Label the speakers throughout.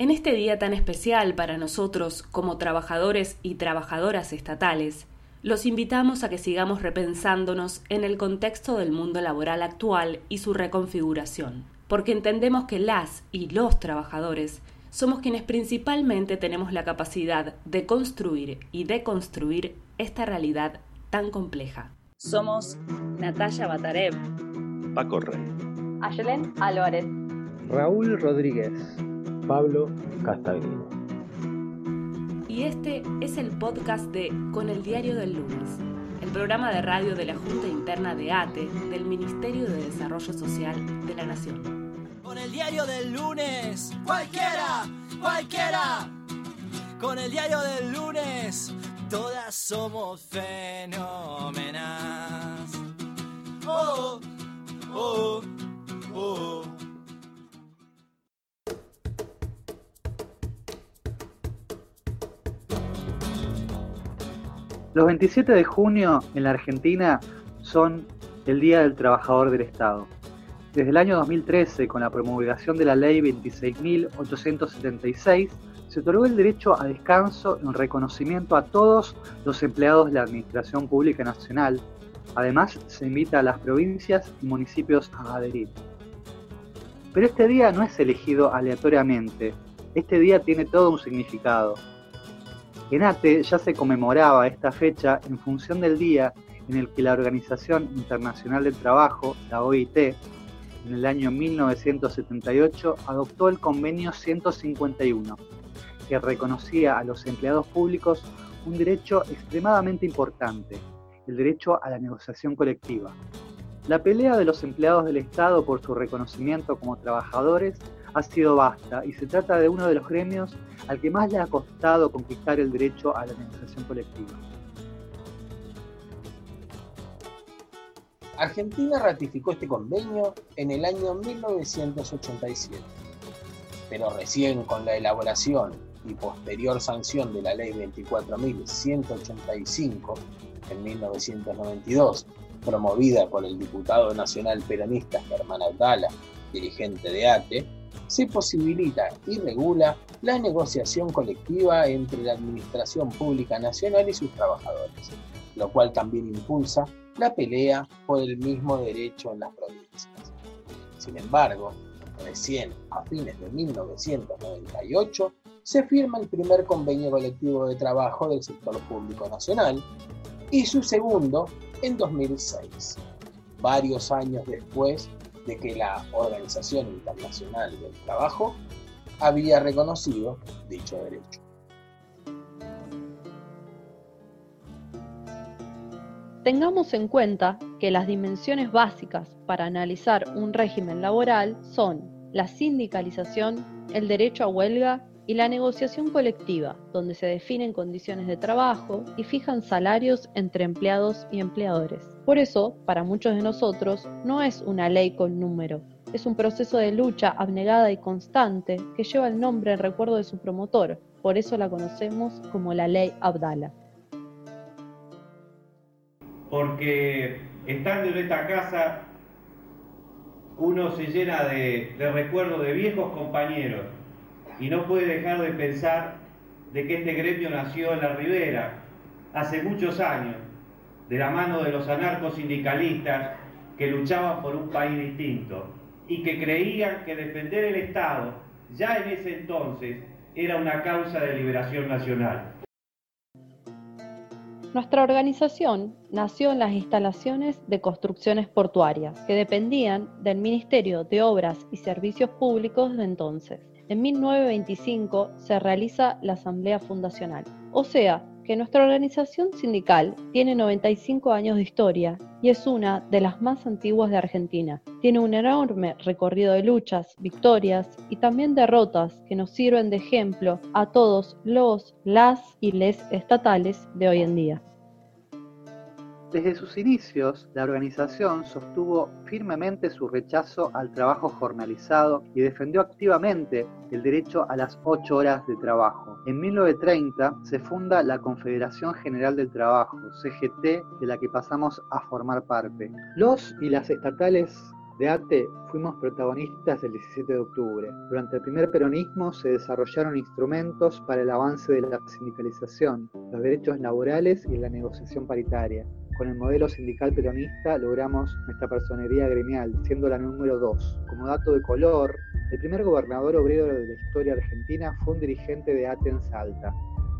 Speaker 1: En este día tan especial para nosotros como trabajadores y trabajadoras estatales, los invitamos a que sigamos repensándonos en el contexto del mundo laboral actual y su reconfiguración, porque entendemos que las y los trabajadores somos quienes principalmente tenemos la capacidad de construir y deconstruir esta realidad tan compleja. Somos Natalia Batarev,
Speaker 2: Paco Rey,
Speaker 3: Ayelen Álvarez,
Speaker 4: Raúl Rodríguez,
Speaker 5: Pablo Castagnino.
Speaker 1: Y este es el podcast de Con el Diario del Lunes, el programa de radio de la Junta Interna de ATE del Ministerio de Desarrollo Social de la Nación.
Speaker 6: Con el diario del lunes, cualquiera, cualquiera. Con el diario del lunes, todas somos fenómenas. Oh, oh, oh.
Speaker 4: Los 27 de junio en la Argentina son el Día del Trabajador del Estado. Desde el año 2013, con la promulgación de la Ley 26.876, se otorgó el derecho a descanso en reconocimiento a todos los empleados de la Administración Pública Nacional. Además, se invita a las provincias y municipios a adherir. Pero este día no es elegido aleatoriamente. Este día tiene todo un significado. En ATE ya se conmemoraba esta fecha en función del día en el que la Organización Internacional del Trabajo, la OIT, en el año 1978 adoptó el convenio 151, que reconocía a los empleados públicos un derecho extremadamente importante, el derecho a la negociación colectiva. La pelea de los empleados del Estado por su reconocimiento como trabajadores ha sido vasta y se trata de uno de los gremios al que más le ha costado conquistar el derecho a la negociación colectiva.
Speaker 5: Argentina ratificó este convenio en el año 1987, pero recién con la elaboración y posterior sanción de la Ley 24.185 en 1992, promovida por el diputado nacional peronista Germán Abdala, dirigente de ATE, se posibilita y regula la negociación colectiva entre la Administración Pública Nacional y sus trabajadores, lo cual también impulsa la pelea por el mismo derecho en las provincias. Sin embargo, recién a fines de 1998 se firma el primer convenio colectivo de trabajo del sector público nacional y su segundo en 2006, varios años después de que la Organización Internacional del Trabajo había reconocido dicho derecho.
Speaker 3: Tengamos en cuenta que las dimensiones básicas para analizar un régimen laboral son la sindicalización, el derecho a huelga y la negociación colectiva, donde se definen condiciones de trabajo y fijan salarios entre empleados y empleadores. Por eso, para muchos de nosotros, no es una ley con número, es un proceso de lucha abnegada y constante que lleva el nombre en recuerdo de su promotor, por eso la conocemos como la ley Abdala.
Speaker 7: Porque estando en esta casa uno se llena de, recuerdos de viejos compañeros y no puede dejar de pensar de que este gremio nació en la Ribera hace muchos años, de la mano de los anarcos sindicalistas que luchaban por un país distinto y que creían que defender el Estado ya en ese entonces era una causa de liberación nacional.
Speaker 3: Nuestra organización nació en las instalaciones de construcciones portuarias, que dependían del Ministerio de Obras y Servicios Públicos de entonces. En 1925 se realiza la Asamblea Fundacional, o sea, que nuestra organización sindical tiene 95 años de historia y es una de las más antiguas de Argentina. Tiene un enorme recorrido de luchas, victorias y también derrotas que nos sirven de ejemplo a todos los, las y les estatales de hoy en día.
Speaker 4: Desde sus inicios, la organización sostuvo firmemente su rechazo al trabajo jornalizado y defendió activamente el derecho a las ocho horas de trabajo. En 1930 se funda la Confederación General del Trabajo, CGT, de la que pasamos a formar parte. Los y las estatales de ATE fuimos protagonistas del 17 de octubre. Durante el primer peronismo se desarrollaron instrumentos para el avance de la sindicalización, los derechos laborales y la negociación paritaria. Con el modelo sindical peronista logramos nuestra personería gremial, siendo la número 2. Como dato de color, el primer gobernador obrero de la historia argentina fue un dirigente de ATE en Salta,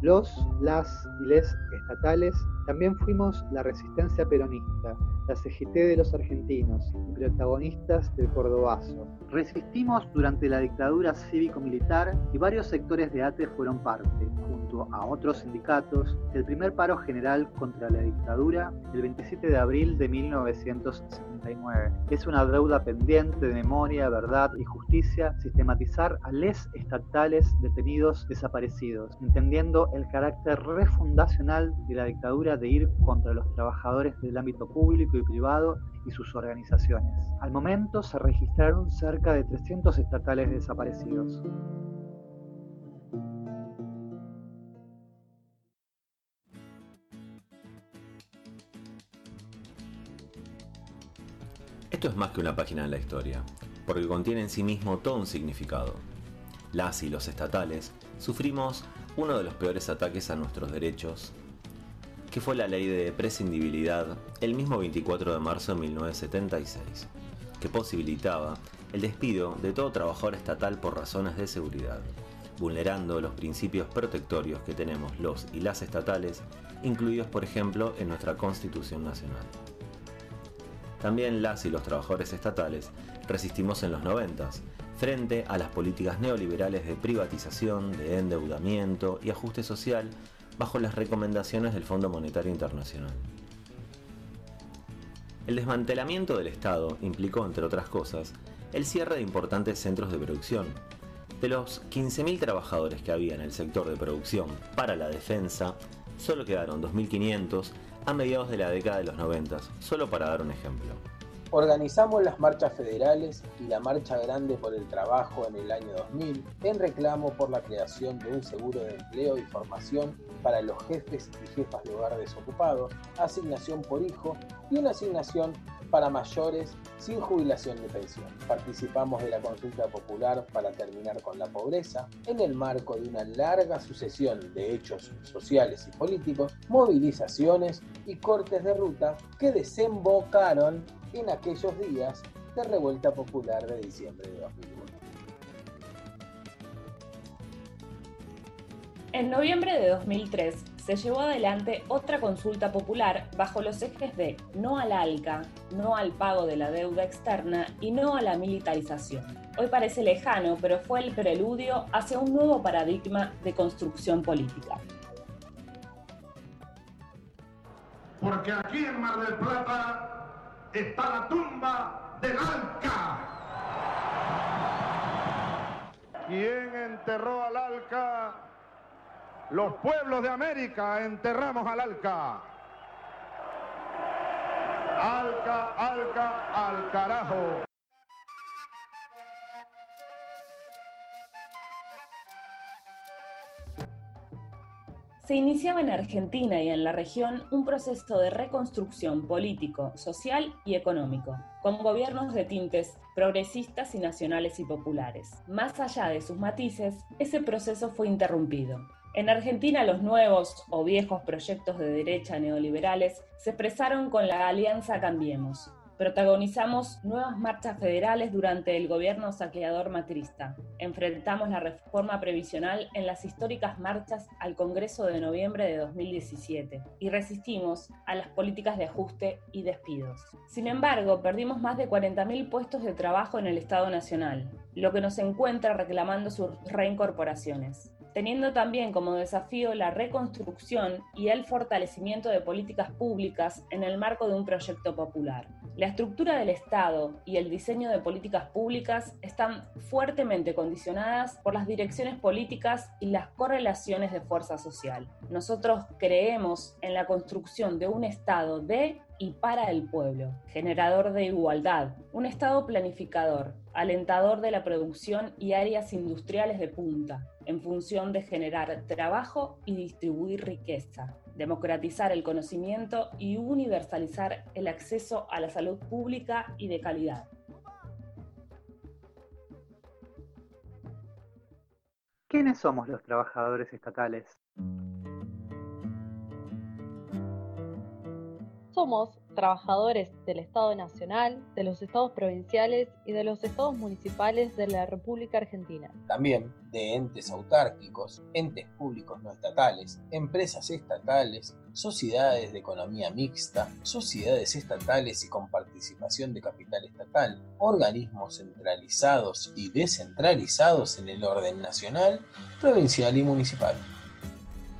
Speaker 4: los, las y les estatales también fuimos la resistencia peronista, la CGT de los argentinos y protagonistas del Cordobazo. Resistimos durante la dictadura cívico-militar y varios sectores de ATE fueron parte, junto a otros sindicatos, del primer paro general contra la dictadura el 27 de abril de 1979. Es una deuda pendiente de memoria, verdad y justicia sistematizar a les estatales detenidos desaparecidos, entendiendo el carácter refundacional de la dictadura de ir contra los trabajadores del ámbito público y privado y sus organizaciones. Al momento se registraron cerca de 300 estatales desaparecidos.
Speaker 2: Esto es más que una página en la historia, porque contiene en sí mismo todo un significado. Las y los estatales sufrimos uno de los peores ataques a nuestros derechos, que fue la ley de prescindibilidad el mismo 24 de marzo de 1976, que posibilitaba el despido de todo trabajador estatal por razones de seguridad, vulnerando los principios protectorios que tenemos los y las estatales, incluidos por ejemplo en nuestra Constitución Nacional. También las y los trabajadores estatales resistimos en los 90 frente a las políticas neoliberales de privatización, de endeudamiento y ajuste social bajo las recomendaciones del Fondo Monetario Internacional. El desmantelamiento del Estado implicó, entre otras cosas, el cierre de importantes centros de producción. De los 15.000 trabajadores que había en el sector de producción para la defensa, solo quedaron 2.500 a mediados de la década de los 90, solo para dar un ejemplo.
Speaker 5: Organizamos las marchas federales y la Marcha Grande por el Trabajo en el año 2000 en reclamo por la creación de un seguro de empleo y formación para los jefes y jefas de hogar desocupados, asignación por hijo y una asignación para mayores sin jubilación de pensión. Participamos de la consulta popular para terminar con la pobreza en el marco de una larga sucesión de hechos sociales y políticos, movilizaciones y cortes de ruta que desembocaron en aquellos días de revuelta popular de diciembre de 2001.
Speaker 1: En noviembre de 2003 se llevó adelante otra consulta popular bajo los ejes de no al ALCA, no al pago de la deuda externa y no a la militarización. Hoy parece lejano, pero fue el preludio hacia un nuevo paradigma de construcción política.
Speaker 8: Porque aquí en Mar del Plata está la tumba del Alca. ¿Quién enterró al Alca? Los pueblos de América enterramos al Alca. Alca, Alca, al carajo.
Speaker 1: Se iniciaba en Argentina y en la región un proceso de reconstrucción político, social y económico, con gobiernos de tintes progresistas y nacionales y populares. Más allá de sus matices, ese proceso fue interrumpido. En Argentina los nuevos o viejos proyectos de derecha neoliberales se expresaron con la Alianza Cambiemos, Protagonizamos nuevas marchas federales durante el gobierno saqueador macrista. Enfrentamos la reforma previsional en las históricas marchas al Congreso de noviembre de 2017 y resistimos a las políticas de ajuste y despidos. Sin embargo, perdimos más de 40.000 puestos de trabajo en el Estado Nacional, lo que nos encuentra reclamando sus reincorporaciones teniendo también como desafío la reconstrucción y el fortalecimiento de políticas públicas en el marco de un proyecto popular. La estructura del Estado y el diseño de políticas públicas están fuertemente condicionadas por las direcciones políticas y las correlaciones de fuerza social. Nosotros creemos en la construcción de un Estado de y para el pueblo, generador de igualdad, un Estado planificador, alentador de la producción y áreas industriales de punta, en función de generar trabajo y distribuir riqueza, democratizar el conocimiento y universalizar el acceso a la salud pública y de calidad.
Speaker 4: ¿Quiénes somos los trabajadores estatales?
Speaker 3: Somos trabajadores del Estado Nacional, de los estados provinciales y de los estados municipales de la República Argentina.
Speaker 5: También de entes autárquicos, entes públicos no estatales, empresas estatales, sociedades de economía mixta, sociedades estatales y con participación de capital estatal, organismos centralizados y descentralizados en el orden nacional, provincial y municipal.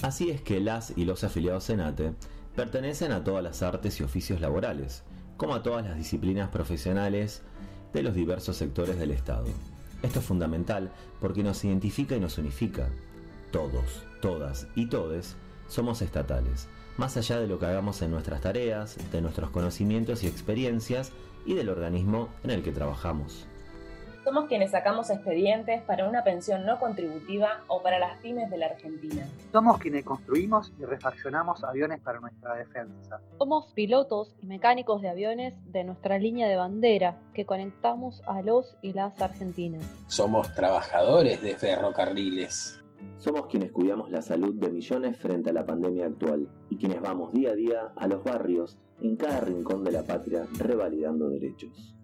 Speaker 2: Así es que las y los afiliados en ATE pertenecen a todas las artes y oficios laborales, como a todas las disciplinas profesionales de los diversos sectores del Estado. Esto es fundamental porque nos identifica y nos unifica. Todos, todas y todes somos estatales, más allá de lo que hagamos en nuestras tareas, de nuestros conocimientos y experiencias y del organismo en el que trabajamos.
Speaker 1: Somos quienes sacamos expedientes para una pensión no contributiva o para las pymes de la Argentina.
Speaker 4: Somos quienes construimos y refaccionamos aviones para nuestra defensa.
Speaker 3: Somos pilotos y mecánicos de aviones de nuestra línea de bandera que conectamos a los y las argentinas.
Speaker 5: Somos trabajadores de ferrocarriles.
Speaker 2: Somos quienes cuidamos la salud de millones frente a la pandemia actual y quienes vamos día a día a los barrios en cada rincón de la patria revalidando derechos.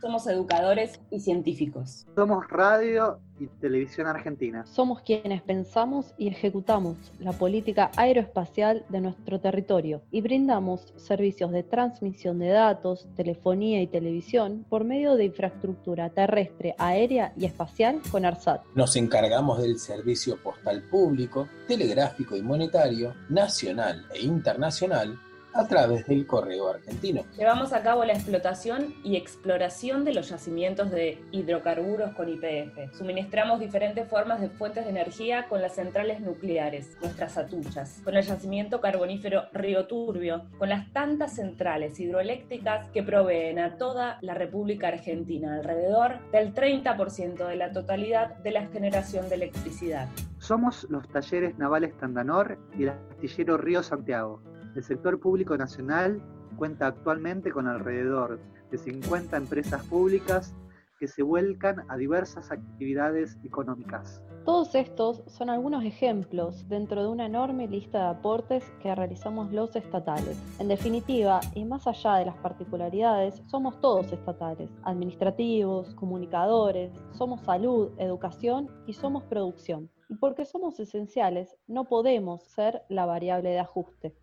Speaker 1: Somos educadores y científicos.
Speaker 4: Somos radio y televisión argentina.
Speaker 3: Somos quienes pensamos y ejecutamos la política aeroespacial de nuestro territorio y brindamos servicios de transmisión de datos, telefonía y televisión por medio de infraestructura terrestre, aérea y espacial con ARSAT.
Speaker 5: Nos encargamos del servicio postal público, telegráfico y monetario, nacional e internacional a través del correo argentino.
Speaker 1: Llevamos a cabo la explotación y exploración de los yacimientos de hidrocarburos con IPF. Suministramos diferentes formas de fuentes de energía con las centrales nucleares, nuestras atuchas, con el yacimiento carbonífero Río Turbio, con las tantas centrales hidroeléctricas que proveen a toda la República Argentina alrededor del 30% de la totalidad de la generación de electricidad.
Speaker 4: Somos los talleres navales Tandanor y el astillero Río Santiago. El sector público nacional cuenta actualmente con alrededor de 50 empresas públicas que se vuelcan a diversas actividades económicas.
Speaker 3: Todos estos son algunos ejemplos dentro de una enorme lista de aportes que realizamos los estatales. En definitiva, y más allá de las particularidades, somos todos estatales, administrativos, comunicadores, somos salud, educación y somos producción. Y porque somos esenciales, no podemos ser la variable de ajuste.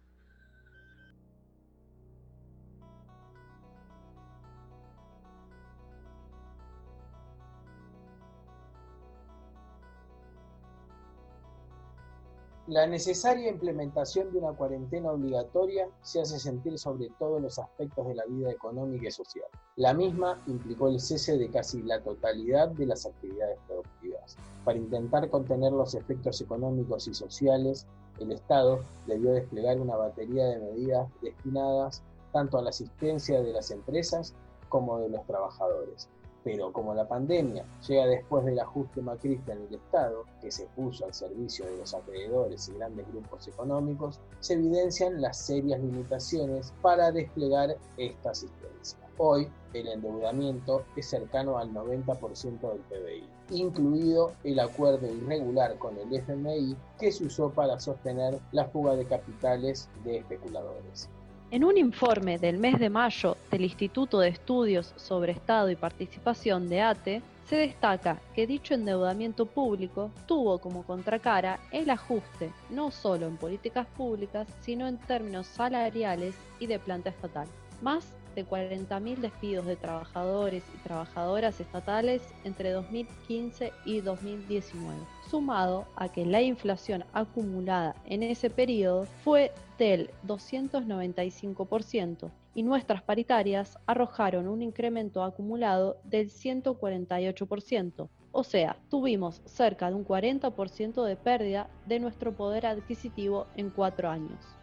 Speaker 5: La necesaria implementación de una cuarentena obligatoria se hace sentir sobre todos los aspectos de la vida económica y social. La misma implicó el cese de casi la totalidad de las actividades productivas. Para intentar contener los efectos económicos y sociales, el Estado debió desplegar una batería de medidas destinadas tanto a la asistencia de las empresas como de los trabajadores, pero como la pandemia llega después del ajuste macrista en el Estado, que se puso al servicio de los acreedores y grandes grupos económicos, se evidencian las serias limitaciones para desplegar esta asistencia. Hoy el endeudamiento es cercano al 90% del PBI, incluido el acuerdo irregular con el FMI que se usó para sostener la fuga de capitales de especuladores.
Speaker 3: En un informe del mes de mayo del Instituto de Estudios sobre Estado y Participación de ATE, se destaca que dicho endeudamiento público tuvo como contracara el ajuste no solo en políticas públicas, sino en términos salariales y de planta estatal. Más de 40.000 despidos de trabajadores y trabajadoras estatales entre 2015 y 2019, sumado a que la inflación acumulada en ese periodo fue del 295% y nuestras paritarias arrojaron un incremento acumulado del 148%. O sea, tuvimos cerca de un 40% de pérdida de nuestro poder adquisitivo en cuatro años.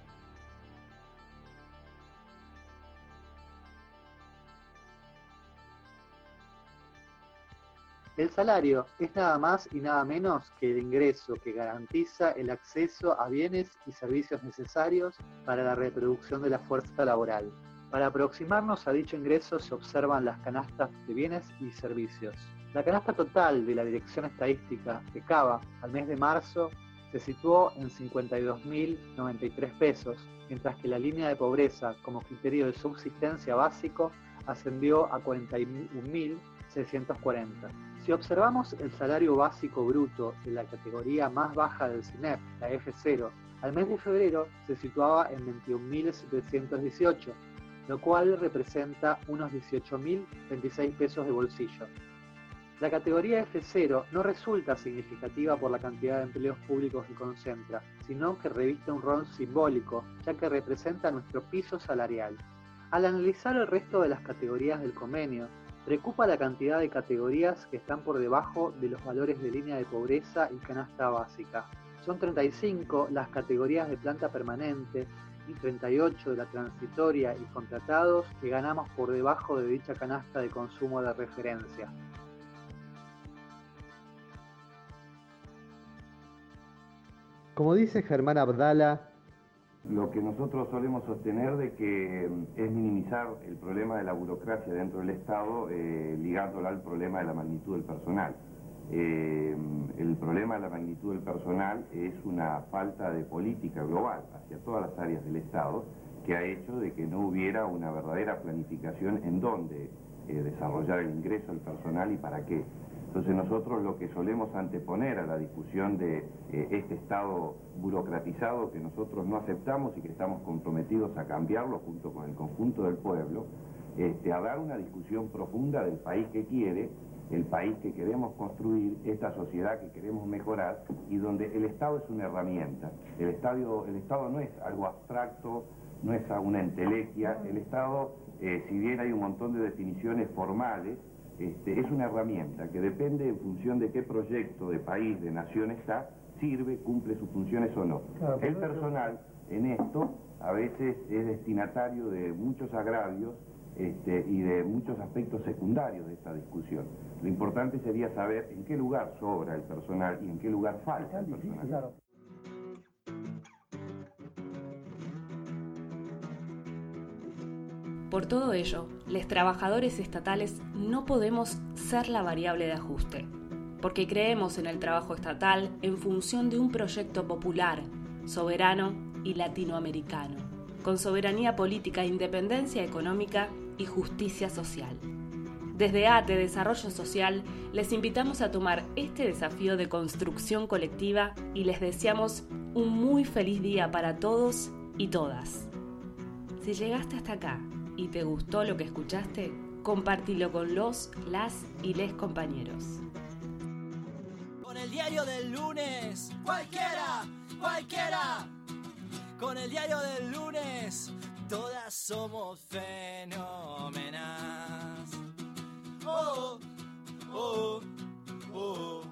Speaker 4: El salario es nada más y nada menos que el ingreso que garantiza el acceso a bienes y servicios necesarios para la reproducción de la fuerza laboral. Para aproximarnos a dicho ingreso se observan las canastas de bienes y servicios. La canasta total de la Dirección Estadística de Cava al mes de marzo se situó en 52.093 pesos, mientras que la línea de pobreza como criterio de subsistencia básico ascendió a 41.640. Si observamos el salario básico bruto de la categoría más baja del CINEP, la F0, al mes de febrero se situaba en 21.718, lo cual representa unos 18.026 pesos de bolsillo. La categoría F0 no resulta significativa por la cantidad de empleos públicos que concentra, sino que reviste un rol simbólico, ya que representa nuestro piso salarial. Al analizar el resto de las categorías del convenio, preocupa la cantidad de categorías que están por debajo de los valores de línea de pobreza y canasta básica. Son 35 las categorías de planta permanente y 38 de la transitoria y contratados que ganamos por debajo de dicha canasta de consumo de referencia. Como dice Germán Abdala,
Speaker 9: lo que nosotros solemos sostener de que mm, es minimizar el problema de la burocracia dentro del Estado eh, ligándola al problema de la magnitud del personal. Eh, el problema de la magnitud del personal es una falta de política global hacia todas las áreas del Estado que ha hecho de que no hubiera una verdadera planificación en dónde eh, desarrollar el ingreso del personal y para qué. Entonces nosotros lo que solemos anteponer a la discusión de eh, este Estado burocratizado que nosotros no aceptamos y que estamos comprometidos a cambiarlo junto con el conjunto del pueblo, este, a dar una discusión profunda del país que quiere, el país que queremos construir, esta sociedad que queremos mejorar y donde el Estado es una herramienta. El, Estado, el Estado no es algo abstracto, no es una entelequia, el Estado, eh, si bien hay un montón de definiciones formales, este, es una herramienta que depende en función de qué proyecto de país, de nación está, sirve, cumple sus funciones o no. El personal en esto a veces es destinatario de muchos agravios este, y de muchos aspectos secundarios de esta discusión. Lo importante sería saber en qué lugar sobra el personal y en qué lugar falta el personal.
Speaker 10: Por todo ello, los trabajadores estatales no podemos ser la variable de ajuste, porque creemos en el trabajo estatal en función de un proyecto popular, soberano y latinoamericano, con soberanía política, independencia económica y justicia social. Desde ATE Desarrollo Social les invitamos a tomar este desafío de construcción colectiva y les deseamos un muy feliz día para todos y todas. Si llegaste hasta acá y te gustó lo que escuchaste, compartilo con los, las y les compañeros.
Speaker 6: Con el diario del lunes, cualquiera, cualquiera. Con el diario del lunes, todas somos fenómenas. Oh, oh, oh. oh.